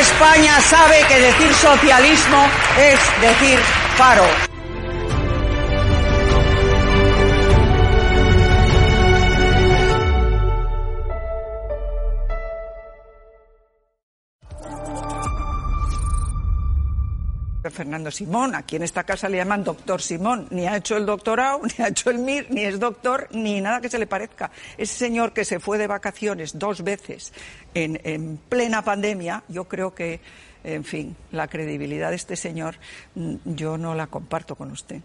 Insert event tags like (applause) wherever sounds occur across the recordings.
España sabe que decir socialismo es decir paro. Fernando Simón, aquí en esta casa le llaman doctor Simón, ni ha hecho el doctorado, (laughs) ni ha hecho el MIR, ni es doctor, ni nada que se le parezca. Ese señor que se fue de vacaciones dos veces en, en plena pandemia, yo creo que, en fin, la credibilidad de este señor mm, yo no la comparto con usted.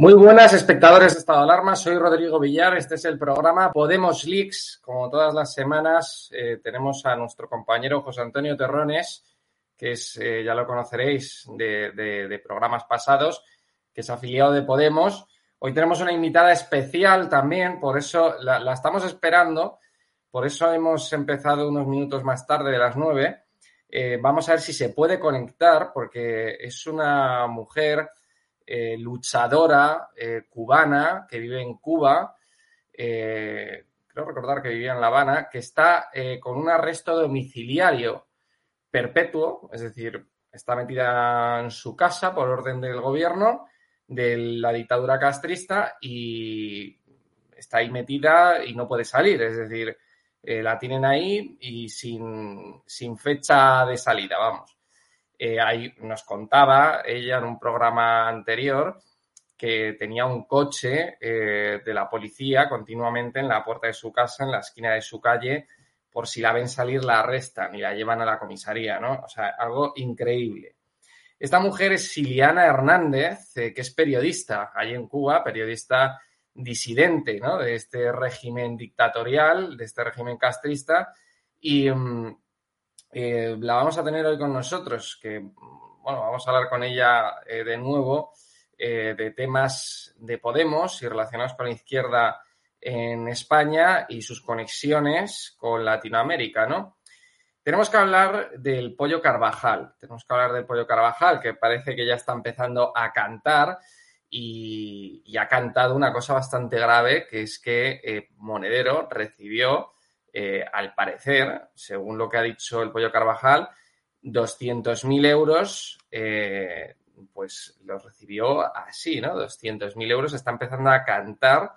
Muy buenas, espectadores de Estado de Alarma. Soy Rodrigo Villar. Este es el programa Podemos Leaks. Como todas las semanas, eh, tenemos a nuestro compañero José Antonio Terrones, que es, eh, ya lo conoceréis de, programas pasados, que es afiliado de Podemos. Hoy tenemos una invitada especial también, por eso la, la estamos esperando. Por eso hemos empezado unos minutos más tarde de las nueve. Eh, vamos a ver si se puede conectar, porque es una mujer eh, luchadora eh, cubana que vive en Cuba, eh, creo recordar que vivía en La Habana, que está eh, con un arresto domiciliario perpetuo, es decir, está metida en su casa por orden del gobierno de la dictadura castrista y está ahí metida y no puede salir, es decir, la tienen ahí y sin, sin fecha de salida, vamos. Eh, ahí nos contaba ella en un programa anterior que tenía un coche eh, de la policía continuamente en la puerta de su casa, en la esquina de su calle, por si la ven salir la arrestan y la llevan a la comisaría, ¿no? O sea, algo increíble. Esta mujer es Siliana Hernández, eh, que es periodista allí en Cuba, periodista disidente, ¿no? De este régimen dictatorial, de este régimen castrista, y um, eh, la vamos a tener hoy con nosotros, que, bueno, vamos a hablar con ella eh, de nuevo eh, de temas de Podemos y relacionados con la izquierda en España y sus conexiones con Latinoamérica, ¿no? Tenemos que hablar del pollo Carvajal, tenemos que hablar del pollo Carvajal, que parece que ya está empezando a cantar y, y ha cantado una cosa bastante grave, que es que Monedero recibió parecer, según lo que ha dicho el Pollo Carvajal, 200.000 euros, eh, pues los recibió así, ¿no? 200.000 euros, está empezando a cantar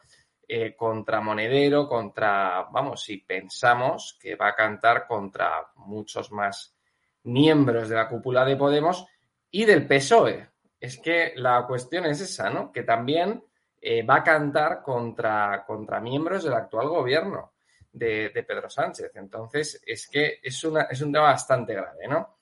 eh, contra Monedero, contra, vamos, si pensamos que va a cantar contra muchos más miembros de la cúpula de Podemos y del PSOE. Es que la cuestión es esa, ¿no? Que también eh, va a cantar contra, contra miembros del actual gobierno de, Pedro Sánchez. Entonces, es que es, una, es un tema bastante grave, ¿no?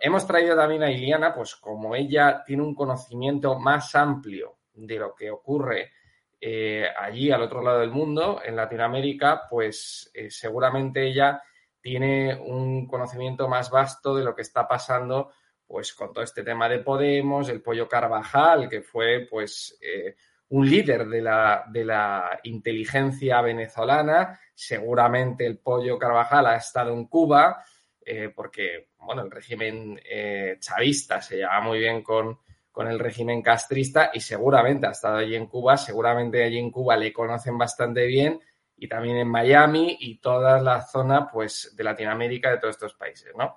Hemos traído también a Iliana, pues como ella tiene un conocimiento más amplio de lo que ocurre eh, allí al otro lado del mundo, en Latinoamérica, pues eh, seguramente ella tiene un conocimiento más vasto de lo que está pasando pues con todo este tema de Podemos, el pollo Carvajal, que fue pues eh, un líder de la, de la inteligencia venezolana. Seguramente el pollo Carvajal ha estado en Cuba, eh, porque, bueno, el régimen eh, chavista se lleva muy bien con, con el régimen castrista y seguramente ha estado allí en Cuba, seguramente allí en Cuba le conocen bastante bien y también en Miami y toda la zona, pues, de Latinoamérica, de todos estos países, ¿no?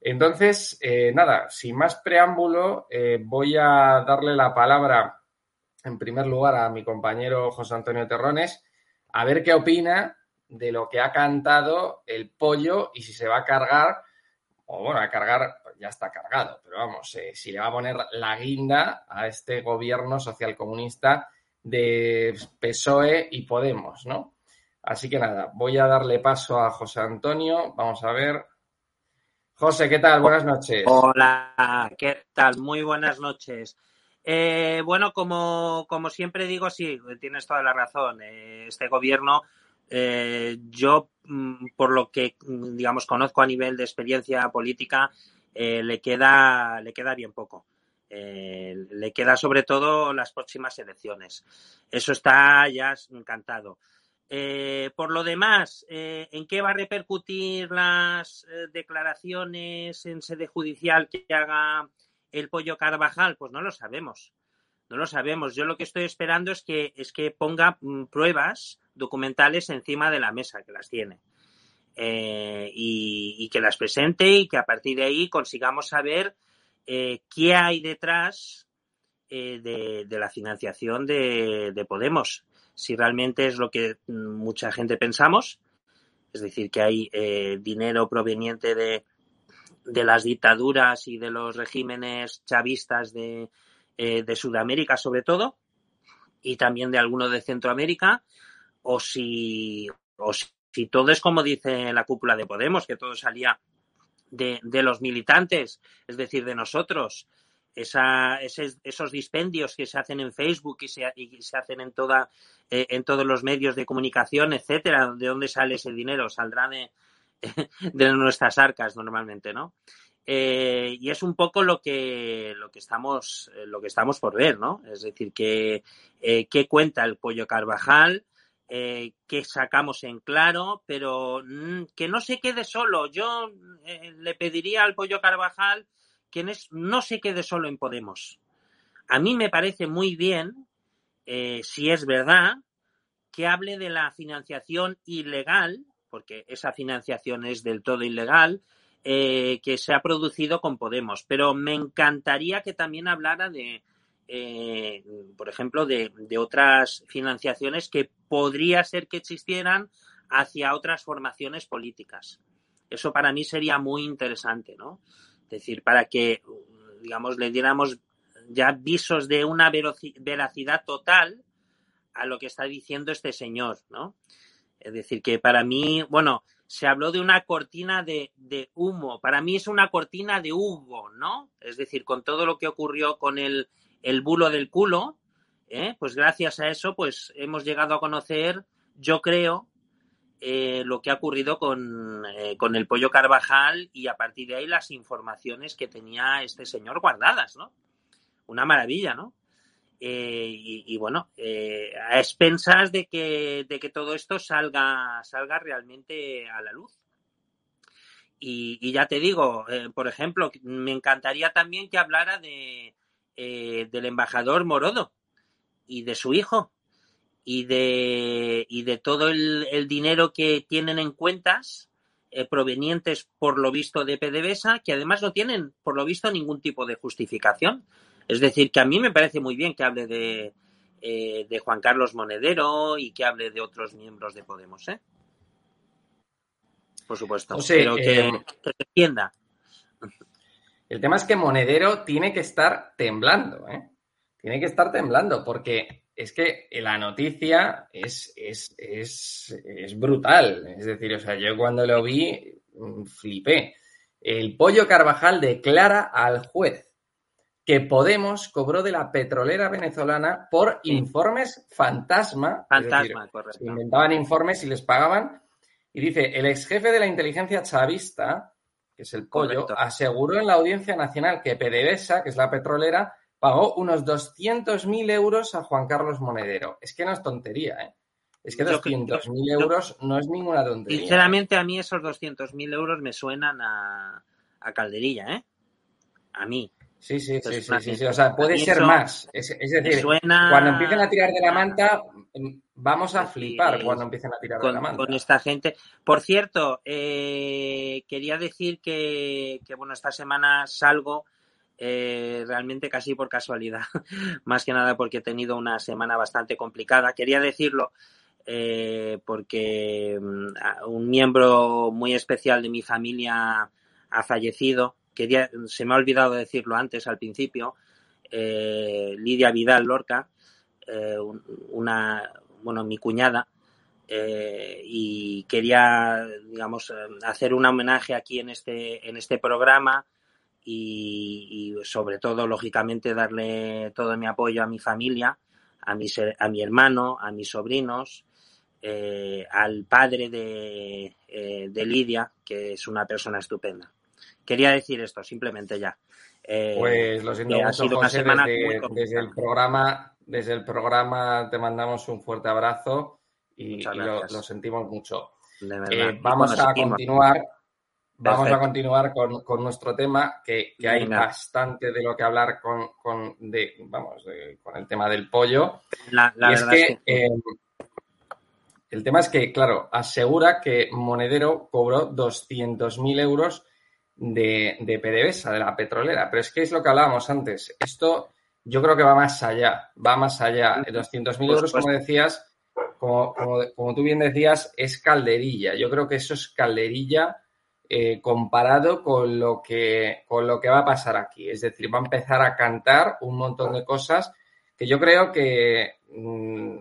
Entonces, eh, nada, sin más preámbulo, voy a darle la palabra en primer lugar a mi compañero José Antonio Terrones, a ver qué opina de lo que ha cantado el pollo y si se va a cargar, o bueno, a cargar, ya está cargado, pero vamos, eh, si le va a poner la guinda a este gobierno socialcomunista de PSOE y Podemos, ¿no? Así que nada, voy a darle paso a José Antonio, vamos a ver. José, ¿qué tal? Buenas noches. Hola, ¿qué tal? Muy buenas noches. Eh, bueno, como, como, siempre digo, sí, tienes toda la razón. Eh, este gobierno, eh, yo, mm, por lo que, mm, digamos, conozco a nivel de experiencia política, eh, le, queda, le queda bien poco. Le queda sobre todo las próximas elecciones. Eso está ya encantado. por lo demás, ¿en qué va a repercutir las declaraciones en sede judicial que haga el pollo Carvajal? Pues no lo sabemos. No lo sabemos. Yo lo que estoy esperando es que, es que ponga mm, pruebas documentales encima de la mesa, que las tiene. y, que las presente y que a partir de ahí consigamos saber qué hay detrás de, la financiación de Podemos si realmente es lo que mucha gente pensamos, es decir, que hay eh, dinero proveniente de, de, las dictaduras y de los regímenes chavistas de, eh, de Sudamérica sobre todo, y también de alguno de Centroamérica, o si, o si todo es como dice la cúpula de Podemos, que todo salía de, de los militantes, es decir, de nosotros, esa, esos dispendios que se hacen en Facebook y se, y se hacen en, toda, eh, en todos los medios de comunicación, etcétera, ¿de dónde sale ese dinero? Saldrá de, (laughs) de nuestras arcas normalmente, ¿no? Eh, y es un poco lo que, lo que estamos, eh, lo que estamos por ver, ¿no? Es decir, que, qué cuenta el pollo Carvajal, eh, que sacamos en claro, pero mm, que no se quede solo. Yo le pediría al pollo Carvajal que no se quede solo en Podemos. A mí me parece muy bien, eh, si es verdad, que hable de la financiación ilegal, porque esa financiación es del todo ilegal, eh, que se ha producido con Podemos. Pero me encantaría que también hablara de, eh, por ejemplo, de, de, otras financiaciones que podría ser que existieran hacia otras formaciones políticas. Eso para mí sería muy interesante, ¿no? Es decir, para que, digamos, le diéramos ya visos de una veracidad total a lo que está diciendo este señor, ¿no? Es decir, que para mí, bueno, se habló de una cortina de, humo. Para mí es una cortina de Hugo, ¿no? Es decir, con todo lo que ocurrió con el, el bulo del culo, ¿eh? pues gracias a eso, pues hemos llegado a conocer, yo creo, eh, lo que ha ocurrido eh, con, el pollo Carvajal y a partir de ahí las informaciones que tenía este señor guardadas, ¿no? Una maravilla, ¿no? Eh, y, bueno, a expensas de que, de que todo esto salga, salga realmente a la luz. Y, ya te digo, por ejemplo, me encantaría también que hablara de, del embajador Morodo y de su hijo, y de, y de todo el, dinero que tienen en cuentas eh, provenientes, por lo visto, de PDVSA, que además no tienen, por lo visto, ningún tipo de justificación. Es decir, que a mí me parece muy bien que hable de, eh, de Juan Carlos Monedero y que hable de otros miembros de Podemos, ¿eh? Por supuesto. pero que, que se entienda. El tema es que Monedero tiene que estar temblando, ¿eh? Tiene que estar temblando porque es que la noticia es, es, es, es, brutal. Es decir, o sea, yo cuando lo vi mm, flipé. El pollo Carvajal declara al juez que Podemos cobró de la petrolera venezolana por informes fantasma. Fantasma, correcto. Inventaban informes y les pagaban. Y dice, el ex jefe de la inteligencia chavista, que es el pollo, aseguró en la Audiencia Nacional que PDVSA, que es la petrolera, pagó unos 200.000 euros a Juan Carlos Monedero. Es que no es tontería, ¿eh? Es que 200.000 euros no es ninguna tontería. Sinceramente, a mí esos 200.000 euros me suenan a, calderilla, ¿eh? A mí. Sí, sí, sí, sí, sí, O sea, puede ser más. Es, decir, cuando empiecen a tirar de la manta, vamos a flipar cuando empiecen a tirar de la manta. Con esta gente. Por cierto, eh, quería decir que, que, bueno, esta semana salgo eh, realmente casi por casualidad, (laughs) más que nada porque he tenido una semana bastante complicada. Quería decirlo eh, porque mm, un miembro muy especial de mi familia ha fallecido. Quería, se me ha olvidado decirlo antes, al principio. Eh, Lidia Vidal Lorca, una, bueno, mi cuñada, y quería, digamos, hacer un homenaje aquí en este, en este programa y, sobre todo, lógicamente, darle todo mi apoyo a mi familia, a mi, a mi hermano, a mis sobrinos, eh, al padre de, eh, de, Lidia, que es una persona estupenda. Quería decir esto, simplemente ya. Eh, pues lo siento mucho, ha sido una semana desde, desde, el programa, desde el programa te mandamos un fuerte abrazo y, lo, sentimos mucho. vamos a continuar Vamos a continuar con, nuestro tema, que, hay bastante de lo que hablar con, de, vamos, con el tema del pollo. La, y es que, em, El tema es que, claro, asegura que Monedero cobró 200.000 euros de, de PDVSA, de la petrolera. Pero es que es lo que hablábamos antes. Esto yo creo que va más allá, va más allá. 200.000 euros, como decías, como, como, tú bien decías, es calderilla. Yo creo que eso es calderilla eh, comparado con lo, que, con lo que va a pasar aquí. Es decir, va a empezar a cantar un montón de cosas que yo creo que mm,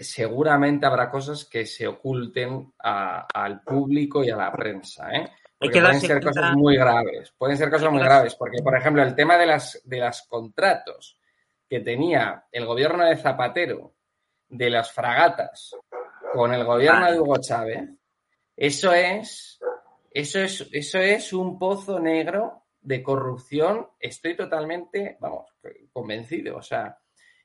seguramente habrá cosas que se oculten al público y a la prensa. ¿eh? Pueden ser cosas muy graves. Pueden ser cosas muy graves. Porque, por ejemplo, el tema de las, de los contratos que tenía el gobierno de Zapatero de las fragatas con el gobierno de Hugo Chávez, eso es, eso es, eso es un pozo negro de corrupción. Estoy totalmente, vamos, convencido. O sea,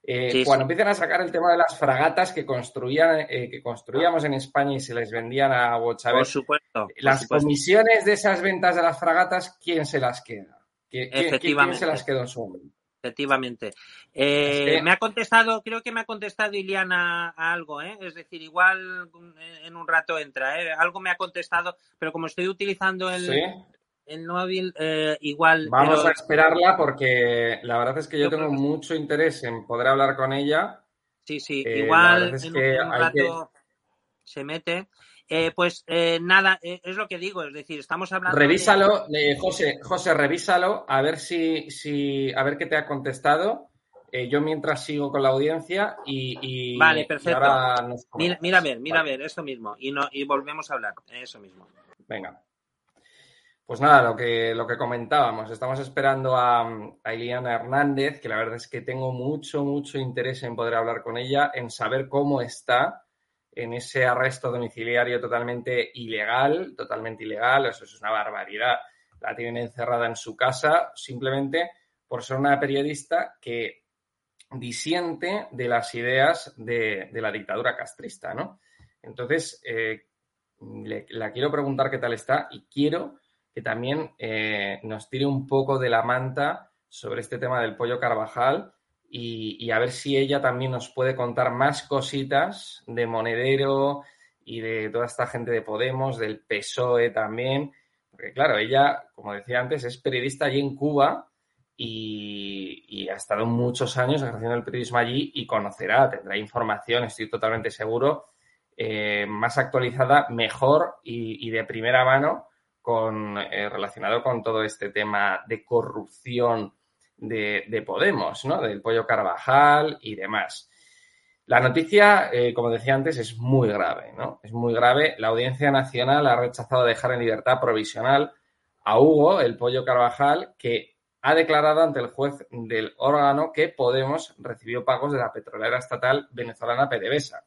eh, cuando empiezan a sacar el tema de las fragatas que construían, eh, que construíamos en España y se les vendían a por supuesto, las comisiones de esas ventas de las fragatas, ¿quién se las queda? ¿Quién, ¿quién se las quedó en su momento? Efectivamente. Eh, me ha contestado, creo que me ha contestado Iliana a algo, ¿eh? Es decir, igual en un rato entra, ¿eh? Algo me ha contestado, pero como estoy utilizando el, el móvil, eh, igual. Vamos a esperarla porque la verdad es que yo, tengo mucho interés en poder hablar con ella. Sí, sí, igual en, un rato se mete. Eh, pues eh, nada, eh, es lo que digo, es decir, estamos hablando. Revísalo, José, José, revísalo, a ver si, si, a ver qué te ha contestado. yo mientras sigo con la audiencia y. vale, perfecto. mira, mira, a ver, mira a ver, eso mismo. Y, no, y volvemos a hablar, eso mismo. Venga. Pues nada, lo que, lo que comentábamos, estamos esperando a, a Iliana Hernández, que la verdad es que tengo mucho, mucho interés en poder hablar con ella, en saber cómo está en ese arresto domiciliario totalmente ilegal, totalmente ilegal, eso es una barbaridad. La tienen encerrada en su casa simplemente por ser una periodista que disiente de las ideas de, la dictadura castrista, ¿no? Entonces, eh, la quiero preguntar qué tal está y quiero que también eh, nos tire un poco de la manta sobre este tema del pollo Carvajal y, a ver si ella también nos puede contar más cositas de Monedero y de toda esta gente de Podemos, del PSOE también. Porque claro, ella, como decía antes, es periodista allí en Cuba y, ha estado muchos años ejerciendo el periodismo allí y conocerá, tendrá información, estoy totalmente seguro, eh, más actualizada, mejor y, de primera mano con, eh, relacionado con todo este tema de corrupción de, Podemos, ¿no? Del pollo Carvajal y demás. La noticia, eh, como decía antes, es muy grave, ¿no? Es muy grave. La Audiencia Nacional ha rechazado dejar en libertad provisional a Hugo, el pollo Carvajal, que ha declarado ante el juez del órgano que Podemos recibió pagos de la petrolera estatal venezolana PDVSA,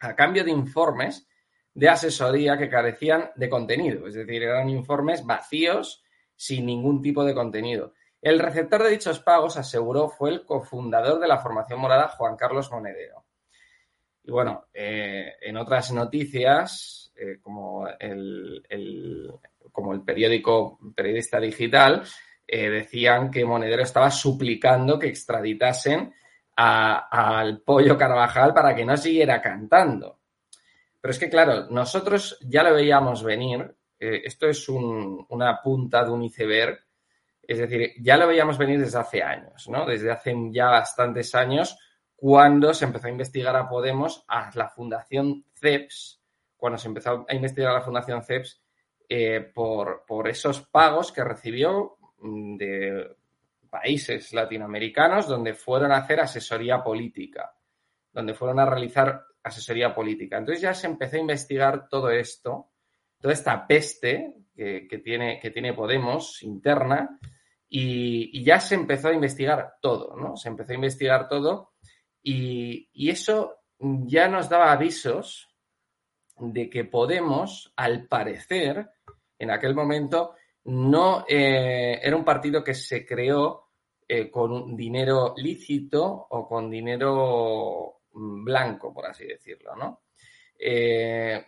a cambio de informes de asesoría que carecían de contenido, es decir, eran informes vacíos sin ningún tipo de contenido. El receptor de dichos pagos, aseguró, fue el cofundador de la formación morada, Juan Carlos Monedero. Y bueno, eh, en otras noticias, eh, como, el, como el periódico Periodista Digital, eh, decían que Monedero estaba suplicando que extraditasen al pollo Carvajal para que no siguiera cantando. Pero es que, claro, nosotros ya lo veíamos venir. esto es una punta de un iceberg es decir, ya lo veíamos venir desde hace años, ¿no? Desde hace ya bastantes años, cuando se empezó a investigar a Podemos, a la Fundación CEPS, cuando se empezó a investigar a la Fundación CEPS eh, por, por esos pagos que recibió mm, de países latinoamericanos donde fueron a hacer asesoría política, donde fueron a realizar asesoría política. Entonces ya se empezó a investigar todo esto, toda esta peste que, tiene, que tiene Podemos interna, y, ya se empezó a investigar todo, ¿no? Se empezó a investigar todo y, eso ya nos daba avisos de que Podemos, al parecer, en aquel momento, no eh, era un partido que se creó eh, con dinero lícito o con dinero blanco, por así decirlo, ¿no? Eh,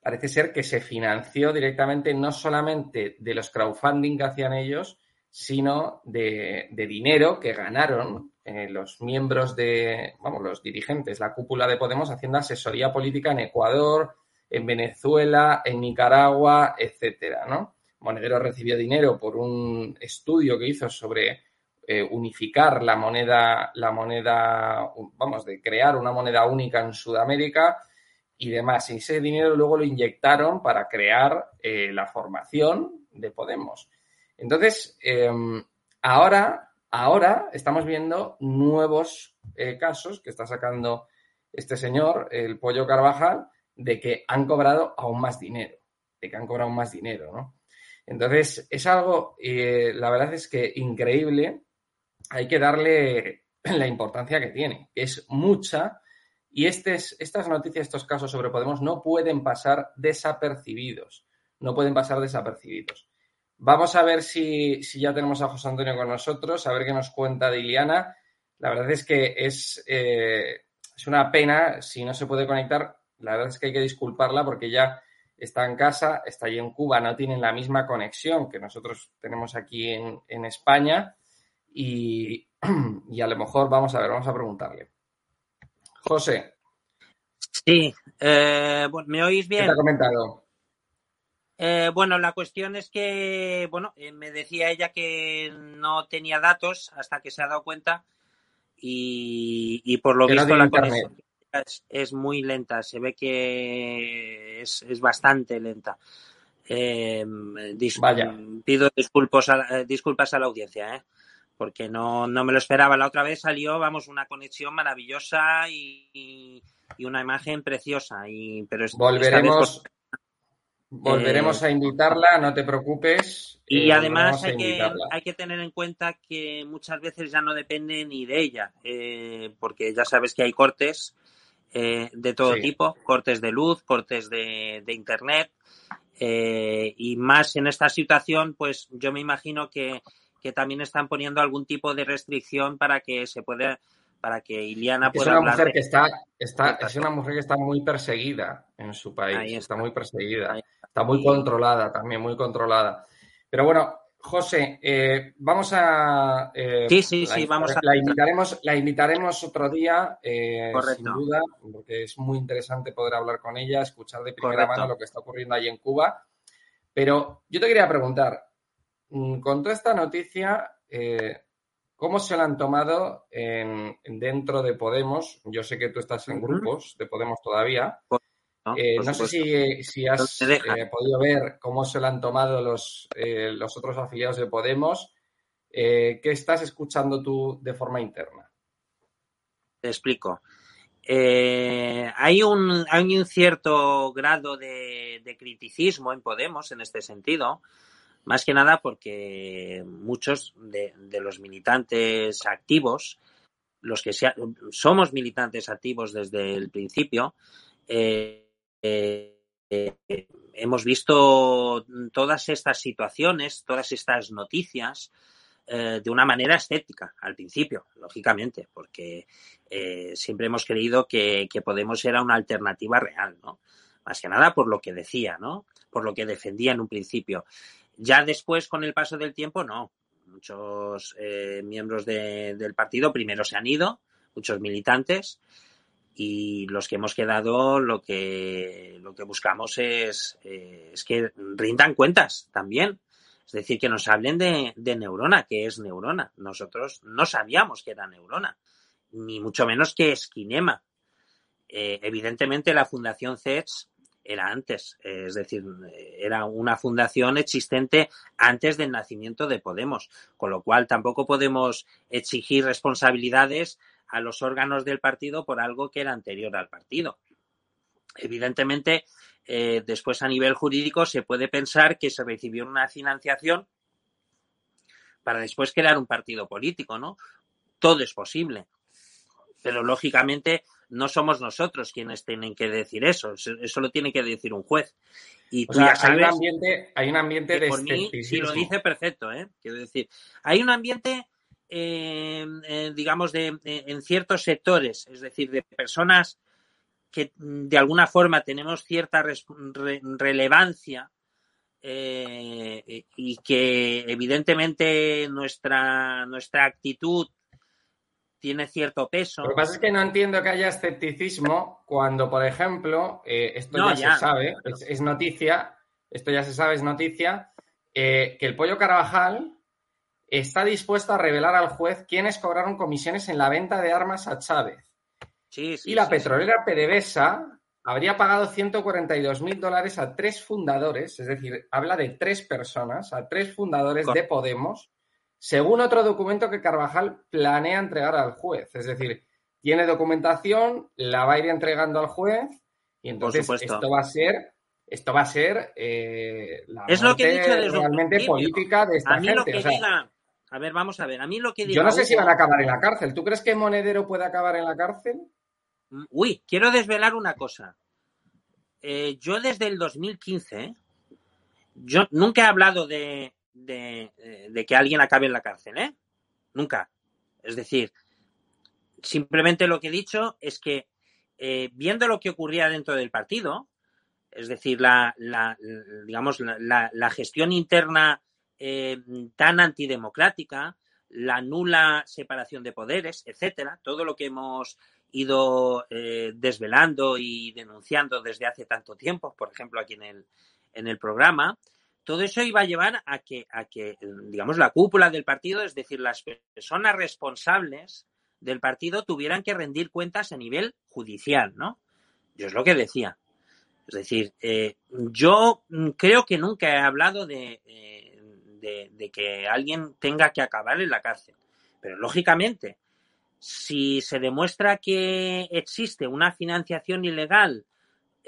parece ser que se financió directamente no solamente de los crowdfunding que hacían ellos, sino de, dinero que ganaron eh, los miembros de, vamos, los dirigentes, la cúpula de Podemos haciendo asesoría política en Ecuador, en Venezuela, en Nicaragua, etcétera, ¿no? Monedero recibió dinero por un estudio que hizo sobre eh, unificar la moneda, la moneda, vamos, de crear una moneda única en Sudamérica y demás. Y ese dinero luego lo inyectaron para crear eh, la formación de Podemos. Entonces, em, ahora, ahora estamos viendo nuevos eh, casos que está sacando este señor, el Pollo Carvajal, de que han cobrado aún más dinero, de que han cobrado más dinero, ¿no? Entonces, es algo, la verdad es que increíble, hay que darle (clears throat) la importancia que tiene, que es mucha, y este estas noticias, estos casos sobre Podemos no pueden pasar desapercibidos, no pueden pasar desapercibidos. Vamos a ver si, ya tenemos a José Antonio con nosotros, a ver qué nos cuenta de Iliana. La verdad es que es, eh, es una pena si no se puede conectar. La verdad es que hay que disculparla porque ya está en casa, está allí en Cuba, no tienen la misma conexión que nosotros tenemos aquí en, España (clears throat) y, a lo mejor vamos a ver, vamos a preguntarle. José. Sí, eh, ¿me oís bien? ¿Qué te ha comentado? Eh, bueno, la cuestión es que, bueno, eh, me decía ella que no tenía datos hasta que se ha dado cuenta y, por lo visto la conexión es, muy lenta, se ve que es, bastante lenta. Eh, pido disculpas a, disculpas a la audiencia, porque no, me lo esperaba. La otra vez salió, vamos, una conexión maravillosa y, una imagen preciosa. Y, pero Volveremos. Volveremos eh, a invitarla, no te preocupes. Y eh, además hay que, hay que, tener en cuenta que muchas veces ya no depende ni de ella, eh, porque ya sabes que hay cortes de todo tipo, cortes de luz, cortes de, de internet, y más en esta situación, pues yo me imagino que, que también están poniendo algún tipo de restricción para que se pueda para que Iliana pueda es una mujer que está, está es una mujer que está muy perseguida en su país está. muy perseguida está. muy controlada también muy controlada. Pero bueno José eh, vamos a eh, sí sí sí vamos a la invitaremos la invitaremos otro día eh, sin duda porque es muy interesante poder hablar con ella escuchar de primera mano lo que está ocurriendo ahí en Cuba. Pero yo te quería preguntar mm, con toda esta noticia ¿Cómo se lo han tomado en, dentro de Podemos? Yo sé que tú estás en grupos de Podemos todavía. No, eh, sé si, has eh, podido ver cómo se lo han tomado los, eh, los otros afiliados de Podemos. ¿Qué estás escuchando tú de forma interna? Te explico. hay, un, hay un cierto grado de, de criticismo en Podemos en este sentido más que nada porque muchos de, los militantes activos, los que somos militantes activos desde el principio, eh, eh, hemos visto todas estas situaciones, todas estas noticias eh, de una manera estética al principio, lógicamente, porque siempre hemos creído que, que, Podemos era una alternativa real, ¿no? Más que nada por lo que decía, ¿no? Por lo que defendía en un principio. Ya después, con el paso del tiempo, no. Muchos eh, miembros del partido primero se han ido, muchos militantes, y los que hemos quedado lo que, lo que buscamos es, eh, es que rindan cuentas también. Es decir, que nos hablen de, neurona, que es neurona. Nosotros no sabíamos que era neurona, ni mucho menos que esquinema. Eh, evidentemente, la Fundación CETS era antes, es decir, era una fundación existente antes del nacimiento de Podemos, con lo cual tampoco podemos exigir responsabilidades a los órganos del partido por algo que era anterior al partido. Evidentemente, eh, después a nivel jurídico se puede pensar que se recibió una financiación para después crear un partido político, ¿no? Todo es posible. Pero lógicamente no somos nosotros quienes tienen que decir eso, eso lo tiene que decir un juez. Y tú ya sabes hay un ambiente, hay un ambiente de por mí, si lo dice perfecto, ¿eh? Quiero decir, hay un ambiente, eh, eh, digamos, de, en ciertos sectores, es decir, de personas que de alguna forma tenemos cierta relevancia y que evidentemente nuestra, nuestra actitud tiene cierto peso. Lo que pasa es que no entiendo que haya escepticismo cuando, por ejemplo, eh, esto ya, se sabe, es, noticia, esto ya se sabe, es noticia, eh, que el pollo Carvajal está dispuesto a revelar al juez quiénes cobraron comisiones en la venta de armas a Chávez. y la petrolera PDVSA habría pagado 142 mil dólares a tres fundadores, es decir, habla de tres personas, a tres fundadores de Podemos, según otro documento que Carvajal planea entregar al juez. Es decir, tiene documentación, la va a ir entregando al juez y entonces esto va a ser esto va a ser eh, la es lo que he dicho realmente política de esta a mí Lo que diga, a ver, vamos a ver. A mí lo que diga, Yo no sé si van a acabar en la cárcel. ¿Tú crees que Monedero puede acabar en la cárcel? Mm, uy, quiero desvelar una cosa. Eh, yo desde el 2015, yo nunca he hablado de, eh, de, que alguien acabe en la cárcel, ¿eh? Nunca. Es decir, simplemente lo que he dicho es que eh, viendo lo que ocurría dentro del partido, es decir, la, digamos, la, gestión interna tan antidemocrática, la nula separación de poderes, etcétera, todo lo que hemos ido desvelando y denunciando desde hace tanto tiempo, por ejemplo, aquí en el, en el programa, todo eso iba a llevar a que, a que, digamos, la cúpula del partido, es decir, las personas responsables del partido tuvieran que rendir cuentas a nivel judicial, ¿no? Yo es lo que decía. Es decir, eh, yo creo que nunca he hablado eh, de, de, que alguien tenga que acabar en la cárcel. Pero lógicamente, si se demuestra que existe una financiación ilegal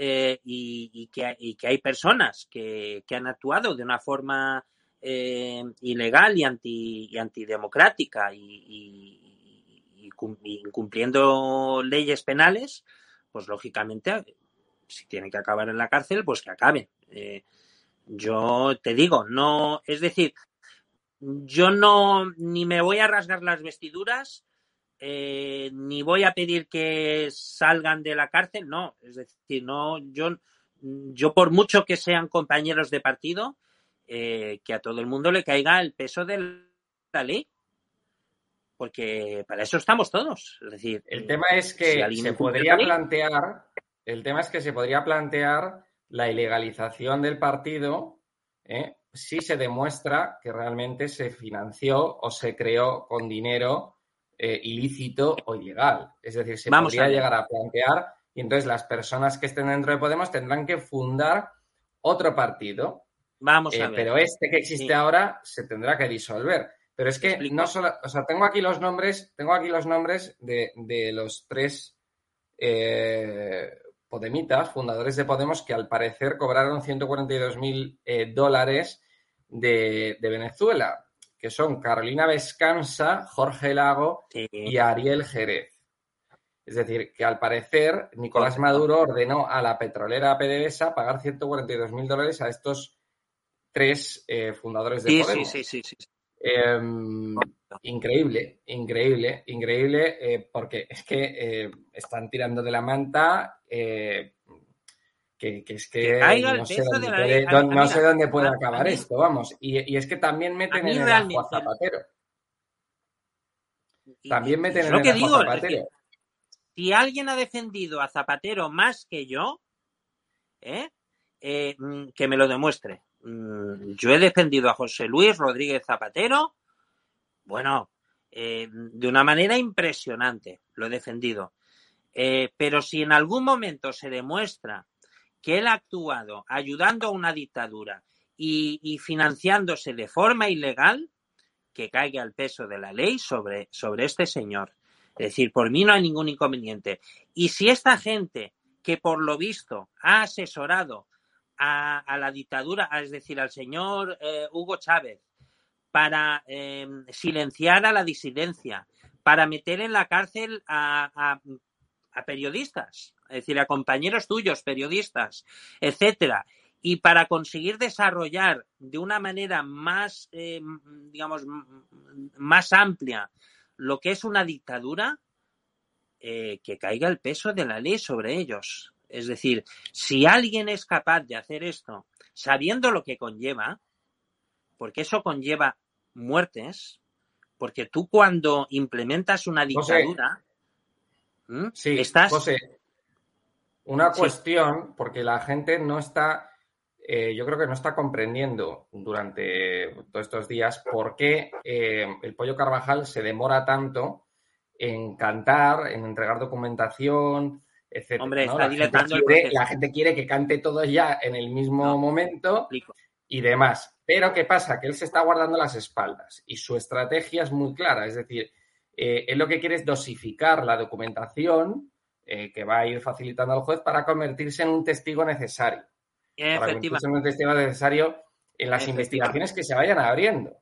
eh, y, que, hay personas que, han actuado de una forma eh, ilegal y, anti, antidemocrática y, incumpliendo leyes penales, pues lógicamente, si tienen que acabar en la cárcel, pues que acaben. Eh, yo te digo, no, es decir, yo no, ni me voy a rasgar las vestiduras, eh, ni voy a pedir que salgan de la cárcel, no, es decir, no, yo, yo por mucho que sean compañeros de partido, eh, que a todo el mundo le caiga el peso de la ley, porque para eso estamos todos, es decir, el tema es que se podría plantear, el tema es que se podría plantear la ilegalización del partido ¿eh? si se demuestra que realmente se financió o se creó con dinero eh, ilícito o ilegal. Es decir, se podría llegar a plantear y entonces las personas que estén dentro de Podemos tendrán que fundar otro partido. Vamos a eh, ver. Pero este que existe ahora se tendrá que disolver. Pero es que no solo, o sea, tengo aquí los nombres, tengo aquí los nombres de, los tres eh, Podemitas, fundadores de Podemos, que al parecer cobraron 142 mil dólares de, de Venezuela que son Carolina Vescansa, Jorge Lago y Ariel Jerez. Es decir, que al parecer Nicolás Maduro ordenó a la petrolera PDVSA pagar 142 mil dólares a estos tres eh, fundadores de Podemos. Sí, sí, sí. Em, increíble, increíble, increíble, eh, porque es que eh, están tirando de la manta que, es que, no, sé dónde, puede, acabar esto, vamos. Y, es que también meten en el ajo a Zapatero. También meten en el ajo a Zapatero. si alguien ha defendido a Zapatero más que yo, ¿eh? Eh, mm, que me lo demuestre. Mm, yo he defendido a José Luis Rodríguez Zapatero, bueno, eh, de una manera impresionante, lo he defendido. pero si en algún momento se demuestra que él ha actuado ayudando a una dictadura y, financiándose de forma ilegal, que caiga el peso de la ley sobre, sobre este señor. Es decir, por mí no hay ningún inconveniente. Y si esta gente que por lo visto ha asesorado a, la dictadura, es decir, al señor eh, Hugo Chávez, para em, silenciar a la disidencia, para meter en la cárcel a periodistas, es decir, a compañeros tuyos, periodistas, etcétera, y para conseguir desarrollar de una manera más, eh, digamos, más amplia lo que es una dictadura, eh, que caiga el peso de la ley sobre ellos. Es decir, si alguien es capaz de hacer esto sabiendo lo que conlleva, porque eso conlleva muertes, porque tú cuando implementas una dictadura, sí, estás... José, una cuestión, porque la gente no está, eh, yo creo que no está comprendiendo durante todos estos días por qué eh, el pollo Carvajal se demora tanto en cantar, en entregar documentación, etc. Hombre, está la, gente quiere, que cante todo ya en el mismo momento y demás. Pero ¿qué pasa? Que él se está guardando las espaldas y su estrategia es muy clara. Es decir, eh, él lo que quiere es dosificar la documentación eh, que va a ir facilitando al juez para convertirse en un testigo necesario. Para convertirse en un testigo necesario en las investigaciones que se vayan abriendo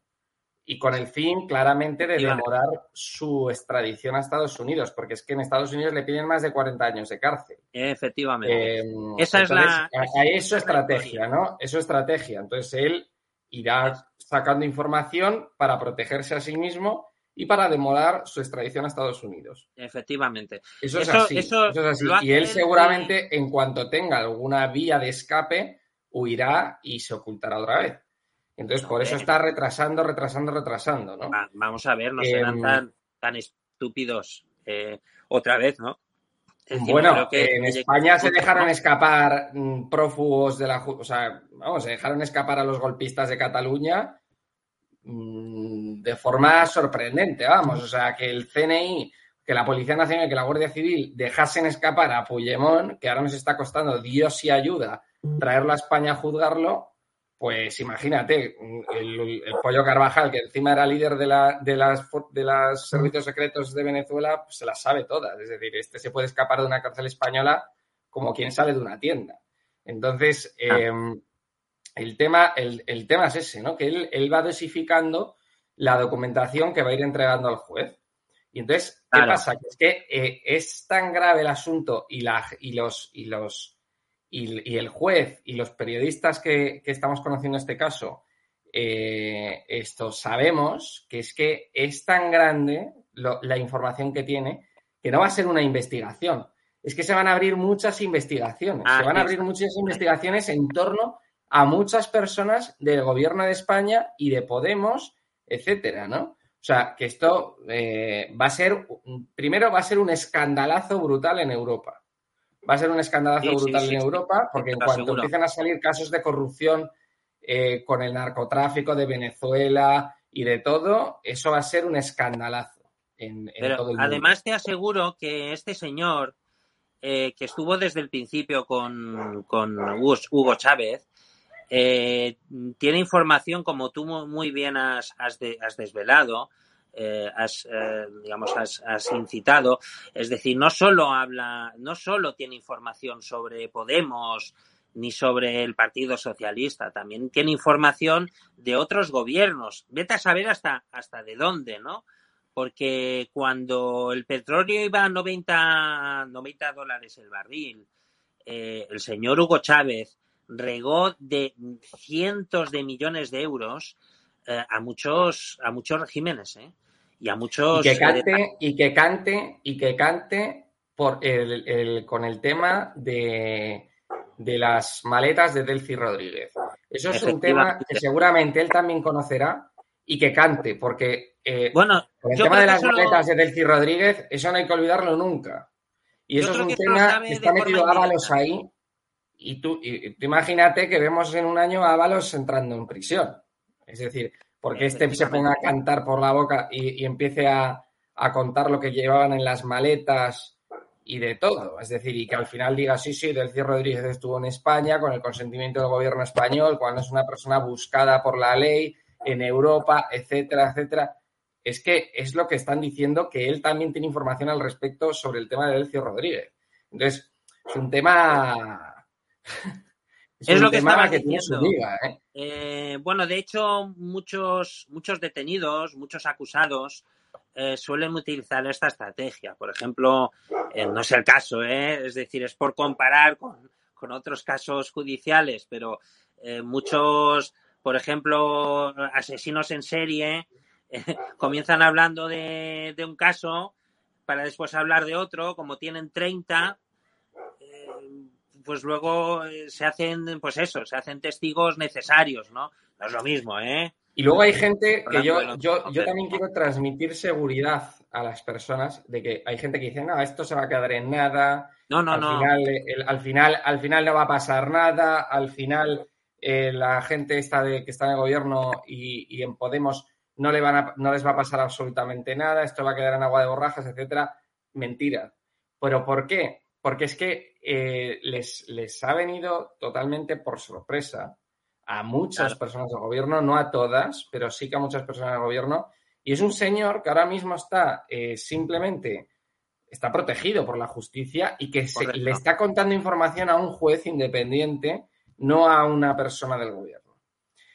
y con el fin claramente de demorar su extradición a Estados Unidos, porque es que en Estados Unidos le piden más de 40 años de cárcel. Efectivamente. Em, Esa es la. Es su estrategia, ¿no? Es su estrategia. Entonces él irá sacando información para protegerse a sí mismo y para demorar su extradición a Estados Unidos. Efectivamente. Eso es así. Eso, es así. Y él seguramente, en cuanto tenga alguna vía de escape, huirá y se ocultará otra vez. Entonces, por eso está retrasando, retrasando, retrasando, ¿no? vamos a ver, no serán em, tan, estúpidos eh, otra vez, ¿no? bueno, en España se dejaron escapar mm, prófugos de la... O sea, vamos, se dejaron escapar a los golpistas de Cataluña de forma sorprendente, vamos. O sea, que el CNI, que la Policía Nacional, que la Guardia Civil dejasen escapar a Puigdemont, que ahora nos está costando Dios y ayuda traerlo a España a juzgarlo, pues imagínate, el, pollo Carvajal, que encima era líder de, la, de, las, de los servicios secretos de Venezuela, pues se las sabe todas. Es decir, este se puede escapar de una cárcel española como quien sale de una tienda. Entonces, ah. El, tema, el, tema es ese, ¿no? Que él, va dosificando la documentación que va a ir entregando al juez. Y entonces, ¿qué pasa? Que es que eh, es tan grave el asunto y, la, y los, y los y, el juez y los periodistas que, estamos conociendo este caso, eh, esto sabemos que es que es tan grande la información que tiene que no va a ser una investigación. Es que se van a abrir muchas investigaciones. se van a abrir muchas investigaciones en torno a muchas personas del gobierno de España y de Podemos, etcétera, ¿no? O sea, que esto eh, va a ser, primero va a ser un escandalazo brutal en Europa va a ser un escandalazo brutal en Europa, porque en cuanto empiezan a salir casos de corrupción eh, con el narcotráfico de Venezuela y de todo, eso va a ser un escandalazo en, todo el mundo. Además, te aseguro que este señor, eh, que estuvo desde el principio con, con Hugo Chávez, eh, tiene información, como tú muy bien has, has desvelado, eh, has, eh, digamos, has, incitado. Es decir, no solo habla, no solo tiene información sobre Podemos ni sobre el Partido Socialista, también tiene información de otros gobiernos. Vete a saber hasta, hasta de dónde, ¿no? Porque cuando el petróleo iba a 90, 90 dólares el barril, el señor Hugo Chávez regó de cientos de millones de euros a muchos a muchos regímenes ¿eh? y a muchos. Y que cante, y que cante, y que cante por el, con el tema de, de las maletas de Delcy Rodríguez. Eso es un tema que seguramente él también conocerá y que cante, porque eh, bueno, el tema de las maletas de Delcy Rodríguez, eso no hay que olvidarlo nunca. Y eso es un tema que está metido Ábalos ahí. Y tú, y tú imagínate que vemos en un año a Ábalos entrando en prisión. Es decir, porque este se ponga a cantar por la boca y, empiece a, contar lo que llevaban en las maletas y de todo. Es decir, y que al final diga, sí, sí, Delcio Rodríguez estuvo en España con el consentimiento del gobierno español, cuando es una persona buscada por la ley en Europa, etcétera, etcétera. Es que es lo que están diciendo que él también tiene información al respecto sobre el tema de Delcio Rodríguez. Entonces, es un tema (laughs) es, lo que estaba diciendo. ¿eh? ¿eh? bueno, de hecho, muchos, muchos detenidos, muchos acusados eh, suelen utilizar esta estrategia. Por ejemplo, no es el caso, es decir, es por comparar con, otros casos judiciales, pero muchos, por ejemplo, asesinos en serie (laughs) comienzan hablando de, de un caso para después hablar de otro, como tienen 30, pues luego eh, se hacen, pues eso, se hacen testigos necesarios, ¿no? No es lo mismo, ¿eh? Y luego hay gente que yo, yo, yo también quiero transmitir seguridad a las personas de que hay gente que dice, no, esto se va a quedar en nada. No, no, al no. Final, al, final, al final no va a pasar nada. Al final eh, la gente está de, que está en el gobierno y, en Podemos no, le van a, no les va a pasar absolutamente nada. Esto va a quedar en agua de borrajas, etcétera. Mentira. ¿Pero por qué? Porque es que eh, les, les ha venido totalmente por sorpresa a muchas personas del gobierno, no a todas, pero sí que a muchas personas del gobierno. Y es un señor que ahora mismo está eh, simplemente, está protegido por la justicia y que le está contando información a un juez independiente, no a una persona del gobierno.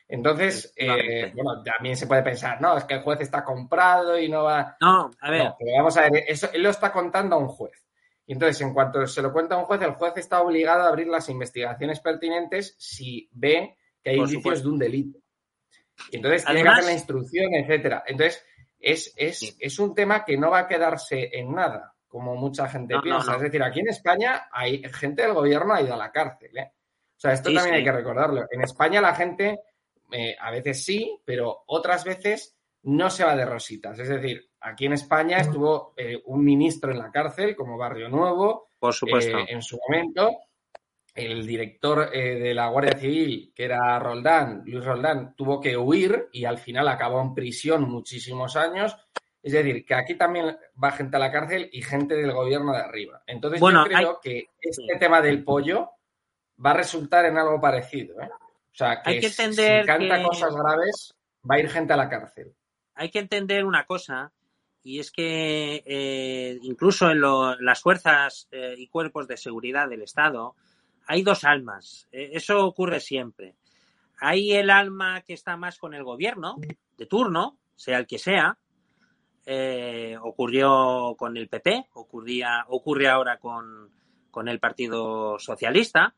Entonces, eh, bueno, también se puede pensar, no, es que el juez está comprado y no va. No, a ver. pero vamos a ver, eso, él lo está contando a un juez. Y entonces, en cuanto se lo cuenta a un juez, el juez está obligado a abrir las investigaciones pertinentes si ve que hay indicios de un delito. Y entonces tiene que hacer la instrucción, etcétera. Entonces, es, es, es, un tema que no va a quedarse en nada, como mucha gente piensa. es decir, aquí en España hay gente del gobierno ha ido a la cárcel. ¿eh? O sea, esto también hay que recordarlo. En España la gente eh, a veces sí, pero otras veces no se va de rositas. Es decir, aquí en España estuvo eh, un ministro en la cárcel, como Barrio Nuevo, Por supuesto. en su momento, el director eh, de la Guardia Civil, que era Roldán, Luis Roldán, tuvo que huir y al final acabó en prisión muchísimos años. Es decir, que aquí también va gente a la cárcel y gente del gobierno de arriba. Entonces yo creo que este tema del pollo va a resultar en algo parecido. ¿eh? O sea, que, si canta cosas graves, va a ir gente a la cárcel. Hay que entender una cosa, y es que eh, incluso en las fuerzas y cuerpos de seguridad del Estado, hay dos almas. E, eso ocurre siempre. Hay el alma que está más con el gobierno de turno, sea el que sea. Eh, ocurrió con el PP, ocurría, ocurre ahora con, el Partido Socialista.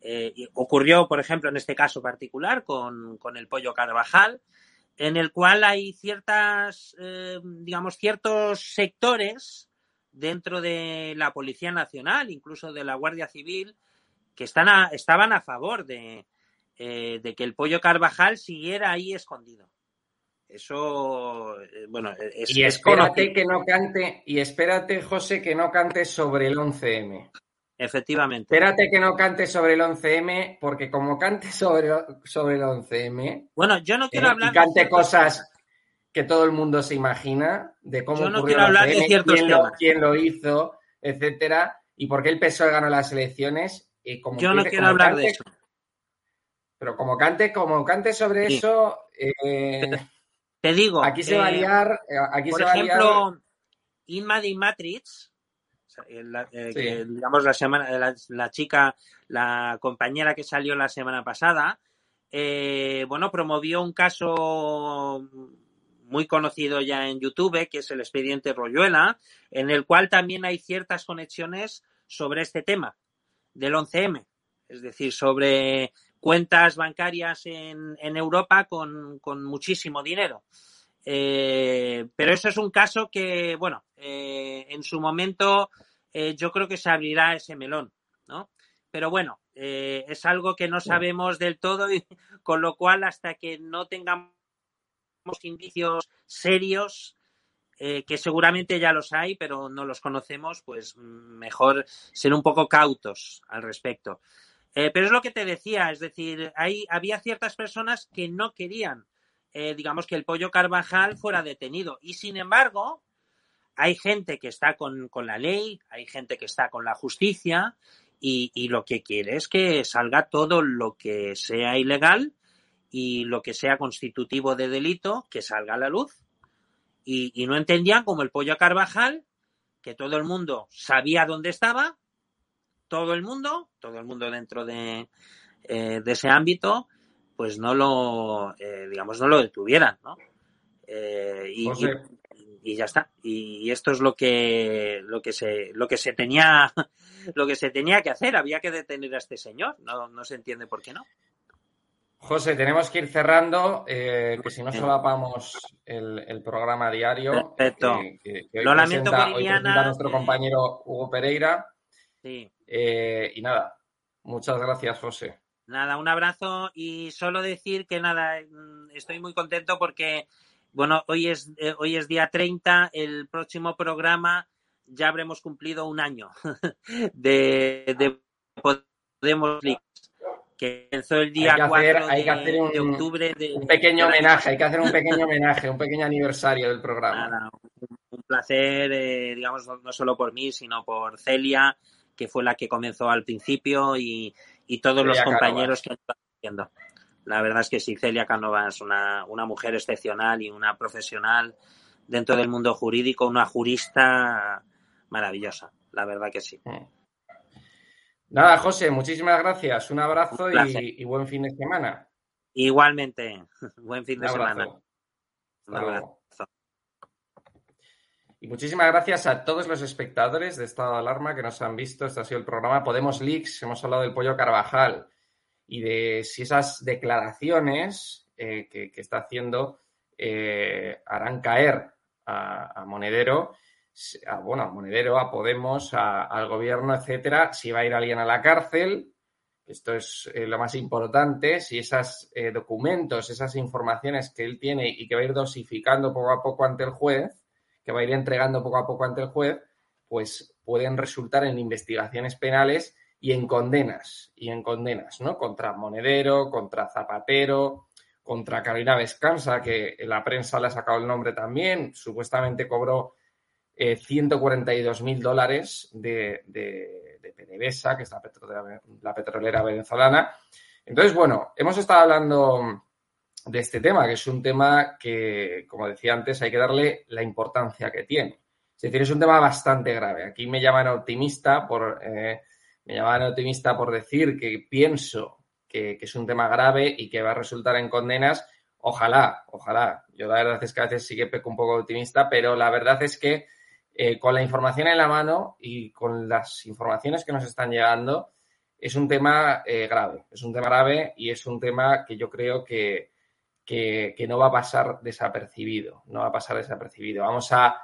Eh, ocurrió, por ejemplo, en este caso particular con, el Pollo Carvajal, en el cual hay ciertas, eh, digamos, ciertos sectores dentro de la Policía Nacional, incluso de la Guardia Civil, que están estaban a favor de, eh, de, que el pollo Carvajal siguiera ahí escondido. Eso, eh, bueno, es, y espérate que no cante, y espérate, José, que no cante sobre el 11M. Efectivamente. Espérate que no cante sobre el 11M, porque como cante sobre, sobre el 11M. Bueno, yo no quiero eh, hablar. Y cante cosas que todo el mundo se imagina de cómo yo no quiero hablar de ciertos quién, lo, quién lo hizo, etcétera, y por qué el PSOE ganó las elecciones yo no quiero hablar de eso. Pero como cante, como cante sobre eso, eh, te digo. Aquí se va a liar. Eh, aquí por se ejemplo, Inma de Matrix, eh, digamos la semana, la, chica, la compañera que salió la semana pasada, bueno, promovió un caso muy conocido ya en YouTube, que es el expediente Royuela, en el cual también hay ciertas conexiones sobre este tema del 11M, es decir, sobre cuentas bancarias en, Europa con, muchísimo dinero. Eh, pero eso es un caso que, bueno, eh, en su momento eh, yo creo que se abrirá ese melón, ¿no? Pero bueno, es algo que no sabemos del todo y (laughs) con lo cual hasta que no tengamos indicios serios que seguramente ya los hay, pero no los conocemos, pues mejor ser un poco cautos al respecto. Pero es lo que te decía, es decir, hay, había ciertas personas que no querían, eh, digamos, que el pollo Carvajal fuera detenido. Y sin embargo, hay gente que está con, la ley, hay gente que está con la justicia y, y, lo que quiere es que salga todo lo que sea ilegal y lo que sea constitutivo de delito, que salga a la luz y, no entendían como el pollo Carvajal, que todo el mundo sabía dónde estaba, todo el mundo, todo el mundo dentro de, eh, ese ámbito, pues no lo, eh, digamos, no lo detuvieran, ¿no? Eh, y, y, ya está. Y, esto es lo que, lo que se, lo que se tenía, (laughs) lo que se tenía que hacer. Había que detener a este señor. No, no se entiende por qué no. José, tenemos que ir cerrando, eh, que si no solapamos el, el programa diario. Perfecto. Que, Lo lamento, presenta, nuestro compañero Hugo Pereira. Sí. Eh, y nada, muchas gracias, José. Nada, un abrazo y solo decir que nada, mm, estoy muy contento porque, bueno, hoy es, eh, hoy es día 30, el próximo programa ya habremos cumplido un año (laughs) de, de Podemos que empezó el día 4 de, octubre. De, un pequeño homenaje, hay que hacer un pequeño (laughs) homenaje, un pequeño aniversario del programa. un, placer, eh, digamos, no solo por mí, sino por Celia, que fue la que comenzó al principio, y, todos los compañeros que están haciendo. La verdad es que sí, Celia Canova es una, una mujer excepcional y una profesional dentro del mundo jurídico, una jurista maravillosa, la verdad que sí. Nada, José, muchísimas gracias. Un abrazo y, buen fin de semana. Igualmente, (laughs) buen fin de semana. Un abrazo. Y muchísimas gracias a todos los espectadores de Estado de Alarma que nos han visto. Este ha sido el programa Podemos Leaks. Hemos hablado del pollo Carvajal y de si esas declaraciones eh, que, está haciendo eh, harán caer a Monedero a, bueno, a Monedero, a Podemos, al gobierno, etcétera, si va a ir alguien a la cárcel, esto es eh, lo más importante, si esos eh, documentos, esas informaciones que él tiene y que va a ir dosificando poco a poco ante el juez, que va a ir entregando poco a poco ante el juez, pues pueden resultar en investigaciones penales y en condenas, y en condenas, ¿no? Contra Monedero, contra Zapatero, contra Carolina Vescansa, que la prensa le ha sacado el nombre también, supuestamente cobró 142 eh, mil dólares de, de, PDVSA, que es la petrolera venezolana. Entonces, bueno, hemos estado hablando de este tema, que es un tema que, como decía antes, hay que darle la importancia que tiene. Es decir, es un tema bastante grave. Aquí me llaman optimista por, eh, me llaman optimista por decir que pienso que, es un tema grave y que va a resultar en condenas. Ojalá, ojalá. Yo la verdad es que a veces sí que peco un poco optimista, pero la verdad es que eh, con la información en la mano y con las informaciones que nos están llegando, es un tema eh, grave. Es un tema grave y es un tema que yo creo que, no va a pasar desapercibido. No va a pasar desapercibido. Vamos a,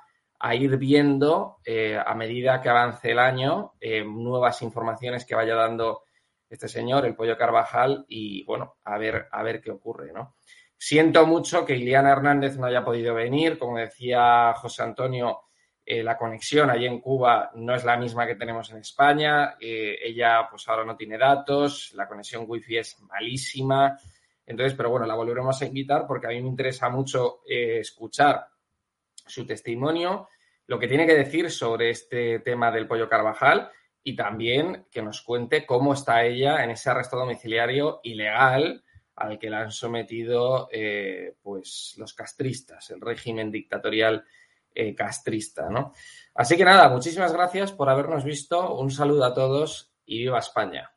ir viendo eh, a medida que avance el año nuevas informaciones que vaya dando este señor, el Pollo Carvajal, y bueno, a ver, a ver qué ocurre, ¿no? Siento mucho que Iliana Hernández no haya podido venir. Como decía José Antonio, eh, la conexión allí en Cuba no es la misma que tenemos en España. Eh, ella, pues ahora no tiene datos, la conexión wifi es malísima. Entonces, pero bueno, la volveremos a invitar porque a mí me interesa mucho eh, escuchar su testimonio, lo que tiene que decir sobre este tema del pollo Carvajal y también que nos cuente cómo está ella en ese arresto domiciliario ilegal al que la han sometido pues los castristas, el régimen dictatorial eh, castrista, ¿no? Así que nada, muchísimas gracias por habernos visto. Un saludo a todos y viva España.